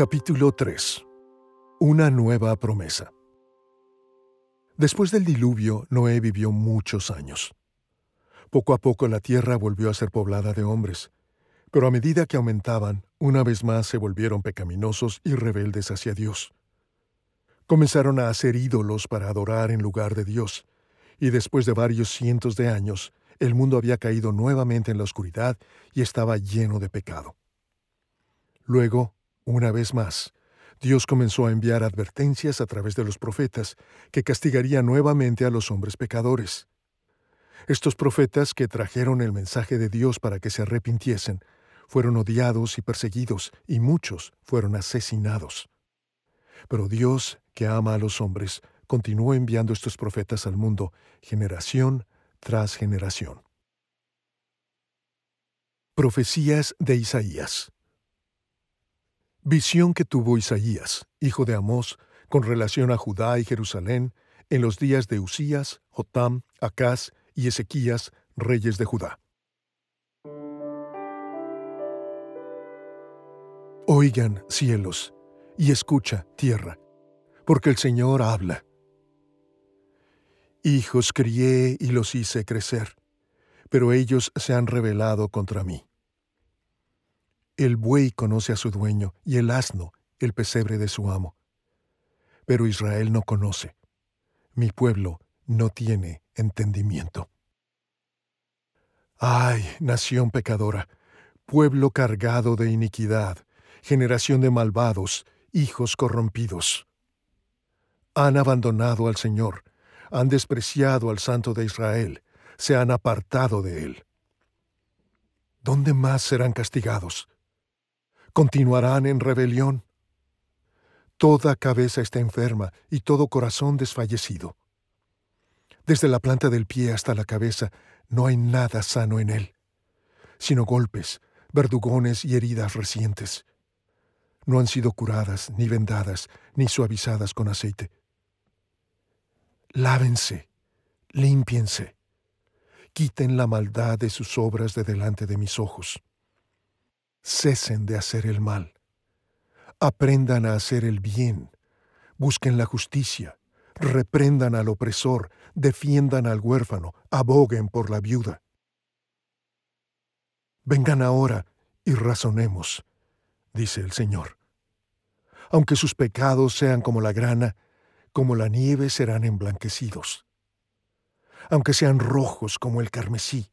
Capítulo 3 Una nueva promesa Después del diluvio, Noé vivió muchos años. Poco a poco la tierra volvió a ser poblada de hombres, pero a medida que aumentaban, una vez más se volvieron pecaminosos y rebeldes hacia Dios. Comenzaron a hacer ídolos para adorar en lugar de Dios, y después de varios cientos de años, el mundo había caído nuevamente en la oscuridad y estaba lleno de pecado. Luego, una vez más, Dios comenzó a enviar advertencias a través de los profetas que castigaría nuevamente a los hombres pecadores. Estos profetas que trajeron el mensaje de Dios para que se arrepintiesen fueron odiados y perseguidos, y muchos fueron asesinados. Pero Dios, que ama a los hombres, continuó enviando estos profetas al mundo, generación tras generación. Profecías de Isaías Visión que tuvo Isaías, hijo de Amós, con relación a Judá y Jerusalén, en los días de Usías, Jotam, Acaz y Ezequías, reyes de Judá. Oigan, cielos, y escucha, tierra, porque el Señor habla. Hijos crié y los hice crecer, pero ellos se han rebelado contra mí. El buey conoce a su dueño y el asno el pesebre de su amo. Pero Israel no conoce. Mi pueblo no tiene entendimiento. Ay, nación pecadora, pueblo cargado de iniquidad, generación de malvados, hijos corrompidos. Han abandonado al Señor, han despreciado al Santo de Israel, se han apartado de él. ¿Dónde más serán castigados? ¿Continuarán en rebelión? Toda cabeza está enferma y todo corazón desfallecido. Desde la planta del pie hasta la cabeza no hay nada sano en él, sino golpes, verdugones y heridas recientes no han sido curadas, ni vendadas, ni suavizadas con aceite. Lávense, límpiense, quiten la maldad de sus obras de delante de mis ojos. Cesen de hacer el mal. Aprendan a hacer el bien. Busquen la justicia. Reprendan al opresor. Defiendan al huérfano. Aboguen por la viuda. Vengan ahora y razonemos dice el Señor. Aunque sus pecados sean como la grana, como la nieve serán emblanquecidos. Aunque sean rojos como el carmesí,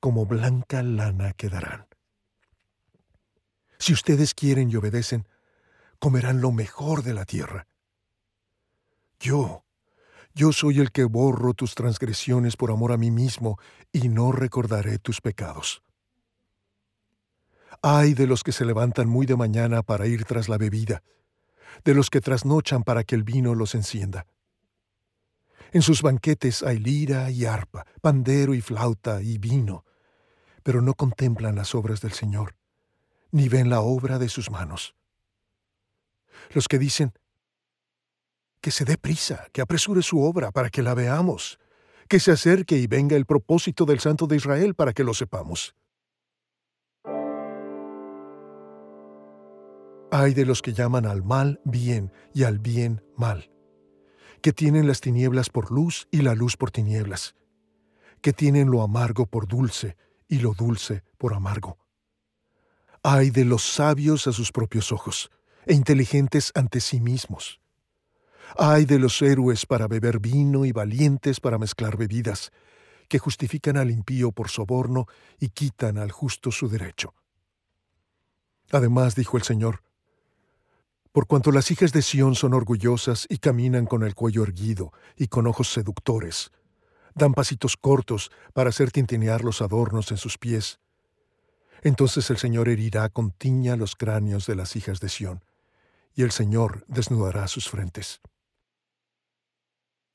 como blanca lana quedarán. Si ustedes quieren y obedecen, comerán lo mejor de la tierra. Yo, yo soy el que borro tus transgresiones por amor a mí mismo y no recordaré tus pecados. Ay de los que se levantan muy de mañana para ir tras la bebida, de los que trasnochan para que el vino los encienda. En sus banquetes hay lira y arpa, pandero y flauta y vino, pero no contemplan las obras del Señor, ni ven la obra de sus manos. Los que dicen, que se dé prisa, que apresure su obra para que la veamos, que se acerque y venga el propósito del Santo de Israel para que lo sepamos. Hay de los que llaman al mal bien y al bien mal, que tienen las tinieblas por luz y la luz por tinieblas, que tienen lo amargo por dulce y lo dulce por amargo. Hay de los sabios a sus propios ojos, e inteligentes ante sí mismos. Hay de los héroes para beber vino y valientes para mezclar bebidas, que justifican al impío por soborno y quitan al justo su derecho. Además, dijo el Señor, por cuanto las hijas de Sión son orgullosas y caminan con el cuello erguido y con ojos seductores, dan pasitos cortos para hacer tintinear los adornos en sus pies. Entonces el Señor herirá con tiña los cráneos de las hijas de Sión, y el Señor desnudará sus frentes.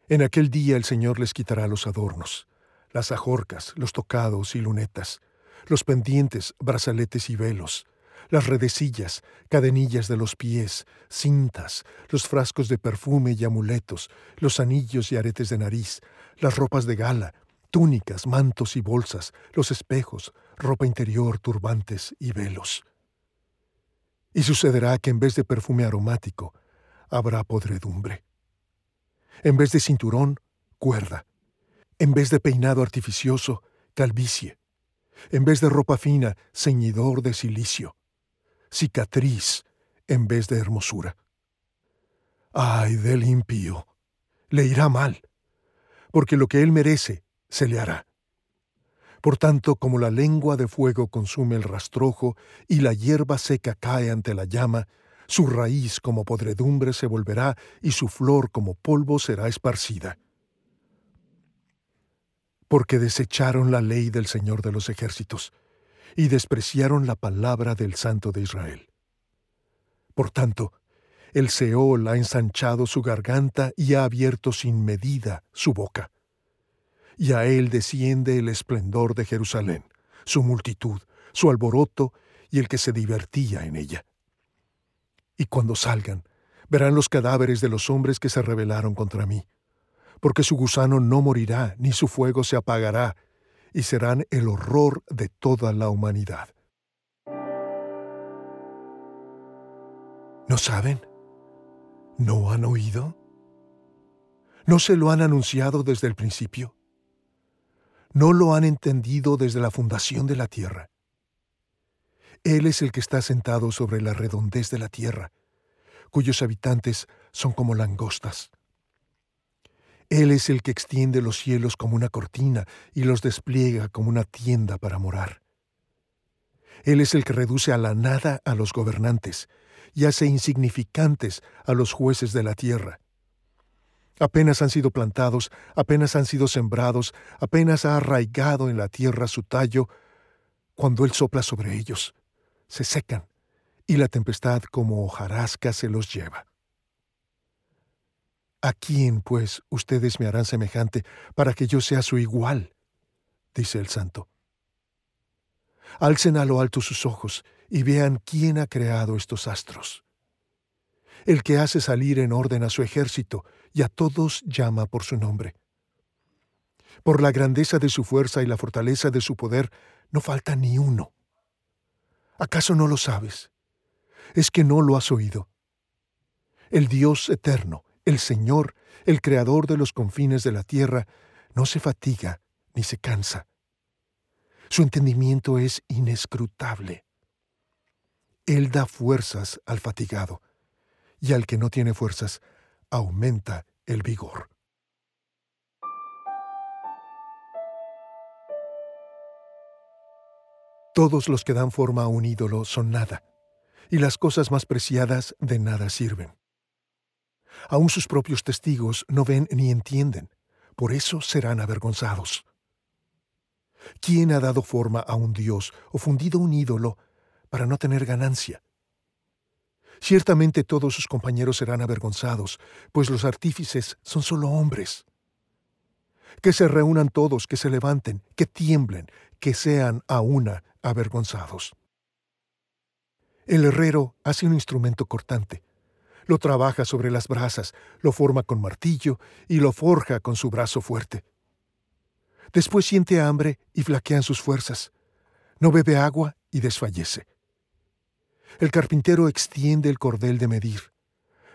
En aquel día el Señor les quitará los adornos, las ajorcas, los tocados y lunetas, los pendientes, brazaletes y velos, las redecillas, cadenillas de los pies, cintas, los frascos de perfume y amuletos, los anillos y aretes de nariz, las ropas de gala, túnicas, mantos y bolsas, los espejos, ropa interior, turbantes y velos. Y sucederá que en vez de perfume aromático, habrá podredumbre. En vez de cinturón, cuerda. En vez de peinado artificioso, calvicie. En vez de ropa fina, ceñidor de silicio. Cicatriz en vez de hermosura. Ay del impío, le irá mal, porque lo que él merece se le hará. Por tanto, como la lengua de fuego consume el rastrojo y la hierba seca cae ante la llama, su raíz como podredumbre se volverá y su flor como polvo será esparcida. Porque desecharon la ley del Señor de los ejércitos y despreciaron la palabra del Santo de Israel. Por tanto, el Seol ha ensanchado su garganta y ha abierto sin medida su boca y a él desciende el esplendor de Jerusalén, su multitud, su alboroto y el que se divertía en ella. Y cuando salgan, verán los cadáveres de los hombres que se rebelaron contra mí, porque su gusano no morirá, ni su fuego se apagará, y serán el horror de toda la humanidad. ¿No saben? ¿No han oído? ¿No se lo han anunciado desde el principio? No lo han entendido desde la fundación de la tierra. Él es el que está sentado sobre la redondez de la tierra, cuyos habitantes son como langostas. Él es el que extiende los cielos como una cortina y los despliega como una tienda para morar. Él es el que reduce a la nada a los gobernantes y hace insignificantes a los jueces de la tierra. Apenas han sido plantados, apenas han sido sembrados, apenas ha arraigado en la tierra su tallo, cuando Él sopla sobre ellos, se secan, y la tempestad como hojarasca se los lleva. ¿A quién, pues, ustedes me harán semejante para que yo sea su igual? dice el santo. Alcen a lo alto sus ojos y vean quién ha creado estos astros el que hace salir en orden a su ejército y a todos llama por su nombre. Por la grandeza de su fuerza y la fortaleza de su poder, no falta ni uno. ¿Acaso no lo sabes? ¿Es que no lo has oído? El Dios eterno, el Señor, el Creador de los confines de la tierra, no se fatiga ni se cansa. Su entendimiento es inescrutable. Él da fuerzas al fatigado y al que no tiene fuerzas aumenta el vigor. Todos los que dan forma a un ídolo son nada, y las cosas más preciadas de nada sirven. Aún sus propios testigos no ven ni entienden, por eso serán avergonzados. ¿Quién ha dado forma a un dios o fundido un ídolo para no tener ganancia? Ciertamente todos sus compañeros serán avergonzados, pues los artífices son solo hombres. Que se reúnan todos, que se levanten, que tiemblen, que sean a una avergonzados. El herrero hace un instrumento cortante. Lo trabaja sobre las brasas, lo forma con martillo y lo forja con su brazo fuerte. Después siente hambre y flaquean sus fuerzas. No bebe agua y desfallece. El carpintero extiende el cordel de medir,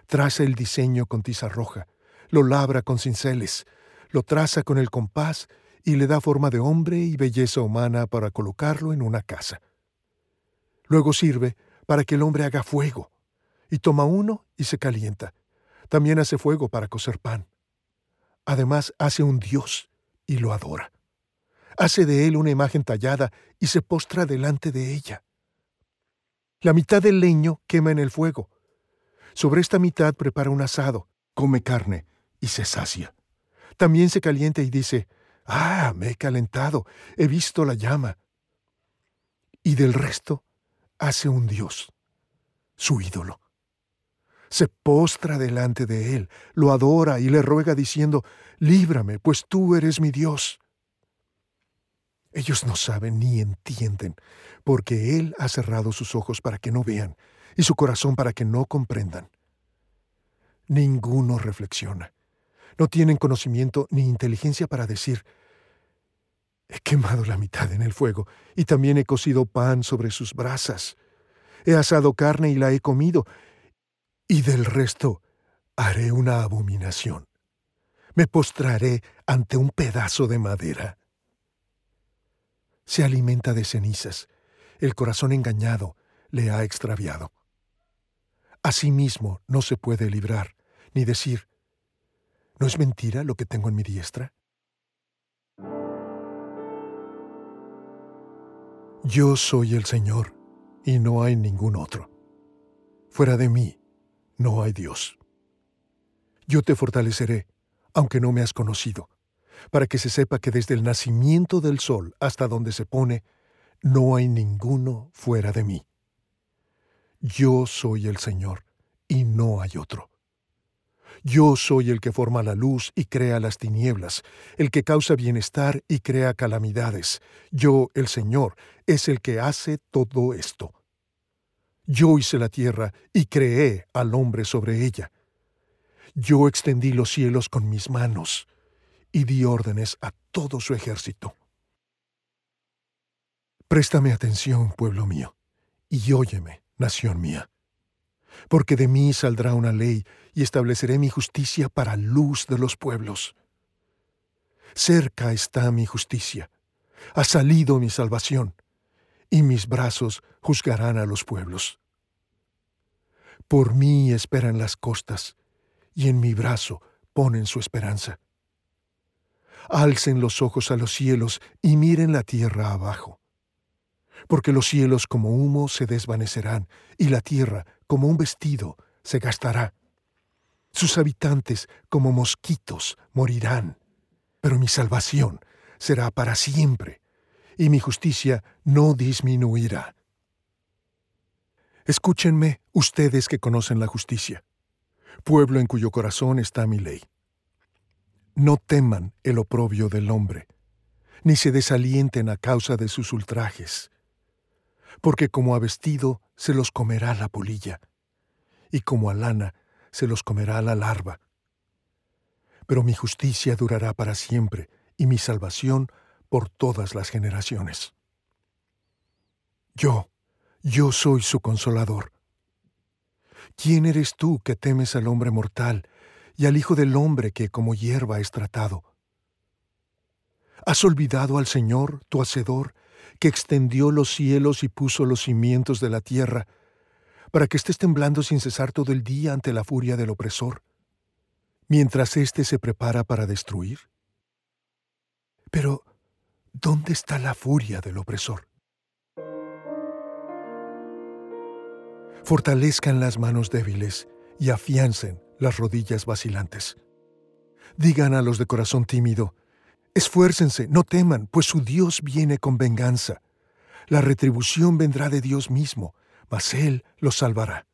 traza el diseño con tiza roja, lo labra con cinceles, lo traza con el compás y le da forma de hombre y belleza humana para colocarlo en una casa. Luego sirve para que el hombre haga fuego, y toma uno y se calienta. También hace fuego para cocer pan. Además hace un dios y lo adora. Hace de él una imagen tallada y se postra delante de ella. La mitad del leño quema en el fuego. Sobre esta mitad prepara un asado, come carne y se sacia. También se calienta y dice, Ah, me he calentado, he visto la llama. Y del resto hace un dios, su ídolo. Se postra delante de él, lo adora y le ruega diciendo, Líbrame, pues tú eres mi Dios. Ellos no saben ni entienden, porque Él ha cerrado sus ojos para que no vean y su corazón para que no comprendan. Ninguno reflexiona. No tienen conocimiento ni inteligencia para decir, he quemado la mitad en el fuego y también he cocido pan sobre sus brasas. He asado carne y la he comido, y del resto haré una abominación. Me postraré ante un pedazo de madera. Se alimenta de cenizas. El corazón engañado le ha extraviado. Asimismo no se puede librar, ni decir, ¿no es mentira lo que tengo en mi diestra? Yo soy el Señor, y no hay ningún otro. Fuera de mí, no hay Dios. Yo te fortaleceré, aunque no me has conocido, para que se sepa que desde el nacimiento del sol hasta donde se pone, no hay ninguno fuera de mí. Yo soy el Señor, y no hay otro. Yo soy el que forma la luz y crea las tinieblas, el que causa bienestar y crea calamidades. Yo, el Señor, es el que hace todo esto. Yo hice la tierra y creé al hombre sobre ella. Yo extendí los cielos con mis manos y di órdenes a todo su ejército. Préstame atención, pueblo mío, y óyeme, nación mía porque de mí saldrá una ley y estableceré mi justicia para luz de los pueblos. Cerca está mi justicia, ha salido mi salvación, y mis brazos juzgarán a los pueblos. Por mí esperan las costas, y en mi brazo ponen su esperanza. Alcen los ojos a los cielos y miren la tierra abajo porque los cielos como humo se desvanecerán, y la tierra como un vestido se gastará. Sus habitantes como mosquitos morirán, pero mi salvación será para siempre, y mi justicia no disminuirá. Escúchenme ustedes que conocen la justicia, pueblo en cuyo corazón está mi ley. No teman el oprobio del hombre, ni se desalienten a causa de sus ultrajes porque como a vestido se los comerá la polilla, y como a lana se los comerá la larva. Pero mi justicia durará para siempre, y mi salvación por todas las generaciones. Yo, yo soy su consolador. ¿Quién eres tú que temes al hombre mortal y al Hijo del hombre que como hierba es tratado? ¿Has olvidado al Señor, tu Hacedor, que extendió los cielos y puso los cimientos de la tierra, para que estés temblando sin cesar todo el día ante la furia del opresor, mientras éste se prepara para destruir? Pero, ¿dónde está la furia del opresor? Fortalezcan las manos débiles y afiancen las rodillas vacilantes. Digan a los de corazón tímido, Esfuércense, no teman, pues su Dios viene con venganza. La retribución vendrá de Dios mismo, mas Él los salvará.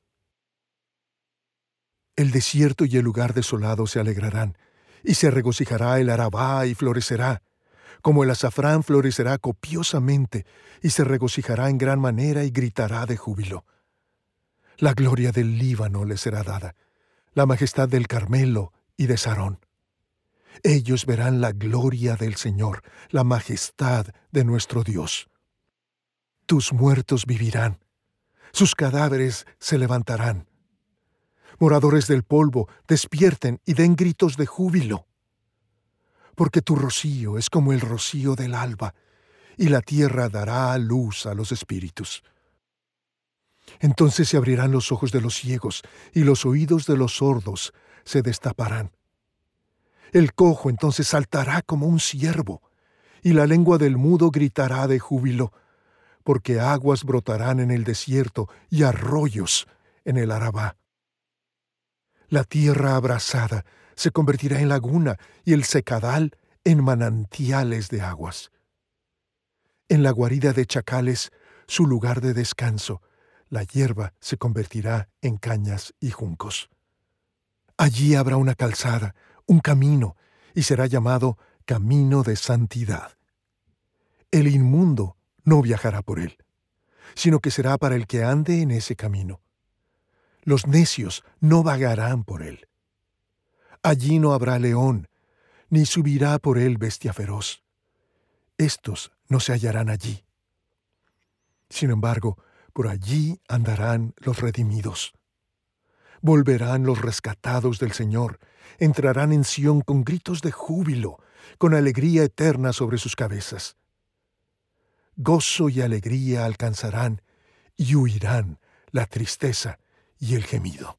El desierto y el lugar desolado se alegrarán, y se regocijará el Arabá y florecerá, como el azafrán florecerá copiosamente, y se regocijará en gran manera y gritará de júbilo. La gloria del Líbano le será dada, la majestad del Carmelo y de Sarón. Ellos verán la gloria del Señor, la majestad de nuestro Dios. Tus muertos vivirán, sus cadáveres se levantarán. Moradores del polvo, despierten y den gritos de júbilo. Porque tu rocío es como el rocío del alba, y la tierra dará luz a los espíritus. Entonces se abrirán los ojos de los ciegos, y los oídos de los sordos se destaparán. El cojo entonces saltará como un ciervo, y la lengua del mudo gritará de júbilo, porque aguas brotarán en el desierto y arroyos en el Arabá. La tierra abrasada se convertirá en laguna y el secadal en manantiales de aguas. En la guarida de chacales, su lugar de descanso, la hierba se convertirá en cañas y juncos. Allí habrá una calzada, un camino, y será llamado camino de santidad. El inmundo no viajará por él, sino que será para el que ande en ese camino. Los necios no vagarán por él. Allí no habrá león, ni subirá por él bestia feroz. Estos no se hallarán allí. Sin embargo, Por allí andarán los redimidos. Volverán los rescatados del Señor, entrarán en Sión con gritos de júbilo, con alegría eterna sobre sus cabezas. Gozo y alegría alcanzarán y huirán la tristeza y el gemido.